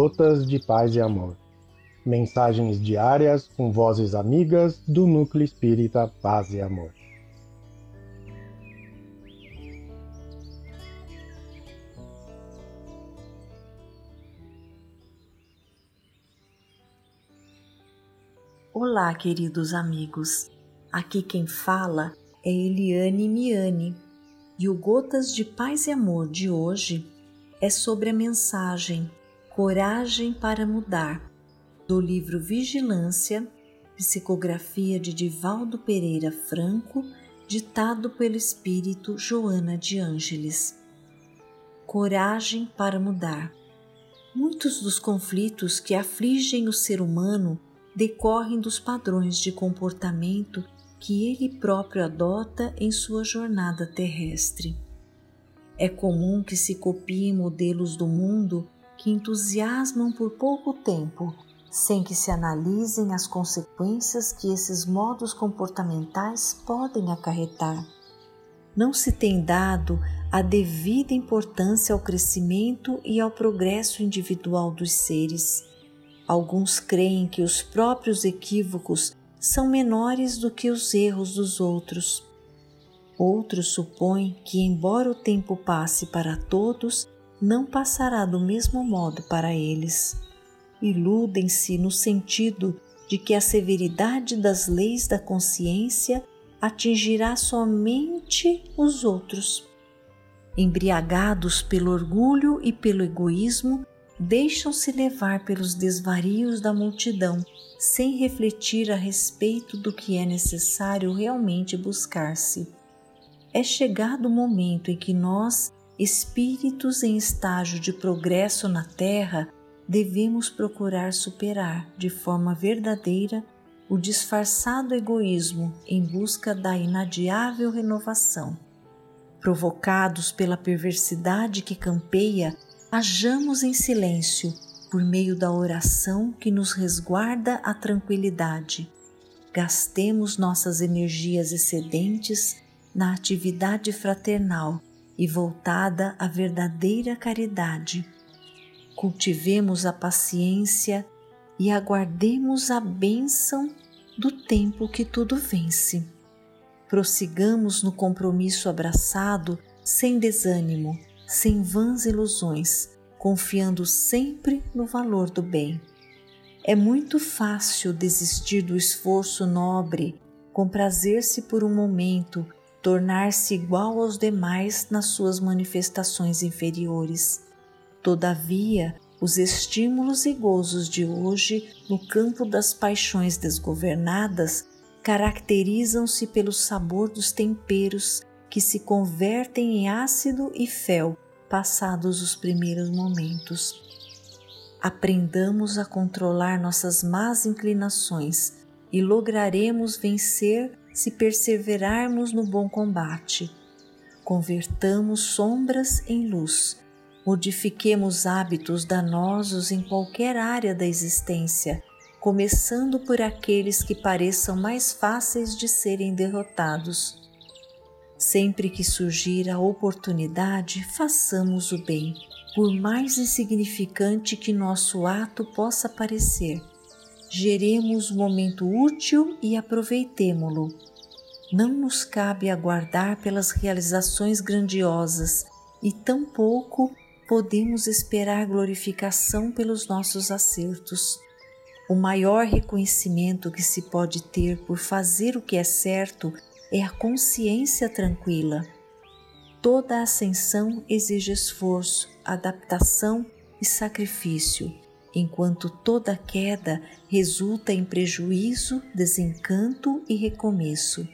Gotas de Paz e Amor. Mensagens diárias com vozes amigas do Núcleo Espírita Paz e Amor. Olá, queridos amigos. Aqui quem fala é Eliane Miani e o Gotas de Paz e Amor de hoje é sobre a mensagem Coragem para Mudar, do livro Vigilância, psicografia de Divaldo Pereira Franco, ditado pelo espírito Joana de Ângeles. Coragem para mudar. Muitos dos conflitos que afligem o ser humano decorrem dos padrões de comportamento que ele próprio adota em sua jornada terrestre. É comum que se copiem modelos do mundo que entusiasmam por pouco tempo, sem que se analisem as consequências que esses modos comportamentais podem acarretar. Não se tem dado a devida importância ao crescimento e ao progresso individual dos seres. Alguns creem que os próprios equívocos são menores do que os erros dos outros. Outros supõem que, embora o tempo passe para todos, não passará do mesmo modo para eles. Iludem-se no sentido de que a severidade das leis da consciência atingirá somente os outros. Embriagados pelo orgulho e pelo egoísmo, deixam-se levar pelos desvarios da multidão, sem refletir a respeito do que é necessário realmente buscar-se. É chegado o momento em que nós, espíritos em estágio de progresso na Terra, devemos procurar superar de forma verdadeira o disfarçado egoísmo em busca da inadiável renovação. Provocados pela perversidade que campeia Hajamos em silêncio por meio da oração que nos resguarda a tranquilidade. Gastemos nossas energias excedentes na atividade fraternal e voltada à verdadeira caridade. Cultivemos a paciência e aguardemos a bênção do tempo que tudo vence. Prossigamos no compromisso abraçado sem desânimo sem vãs ilusões, confiando sempre no valor do bem. É muito fácil desistir do esforço nobre, comprazer-se por um momento, tornar-se igual aos demais nas suas manifestações inferiores. Todavia, os estímulos e gozos de hoje no campo das paixões desgovernadas caracterizam-se pelo sabor dos temperos que se convertem em ácido e fel passados os primeiros momentos. Aprendamos a controlar nossas más inclinações e lograremos vencer se perseverarmos no bom combate. Convertamos sombras em luz, modifiquemos hábitos danosos em qualquer área da existência, começando por aqueles que pareçam mais fáceis de serem derrotados Sempre que surgir a oportunidade, façamos o bem, por mais insignificante que nosso ato possa parecer. Geremos o momento útil e aproveitemo-lo. Não nos cabe aguardar pelas realizações grandiosas e tampouco podemos esperar glorificação pelos nossos acertos. O maior reconhecimento que se pode ter por fazer o que é certo é a consciência tranquila. Toda ascensão exige esforço, adaptação e sacrifício, enquanto toda queda resulta em prejuízo, desencanto e recomeço.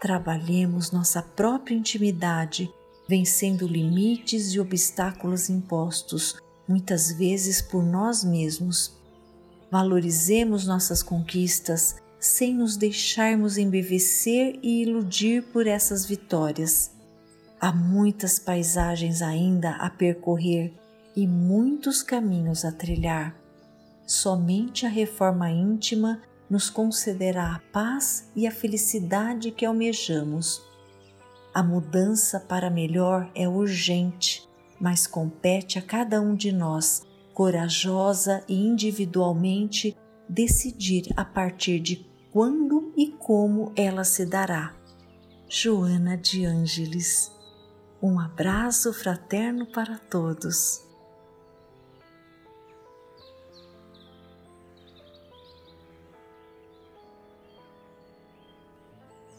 Trabalhemos nossa própria intimidade, vencendo limites e obstáculos impostos, muitas vezes por nós mesmos. Valorizemos nossas conquistas sem nos deixarmos embevecer e iludir por essas vitórias. Há muitas paisagens ainda a percorrer e muitos caminhos a trilhar. Somente a reforma íntima nos concederá a paz e a felicidade que almejamos. A mudança para melhor é urgente, mas compete a cada um de nós corajosa e individualmente decidir a partir de quando e como ela se dará. Joana de Ângeles. Um abraço fraterno para todos.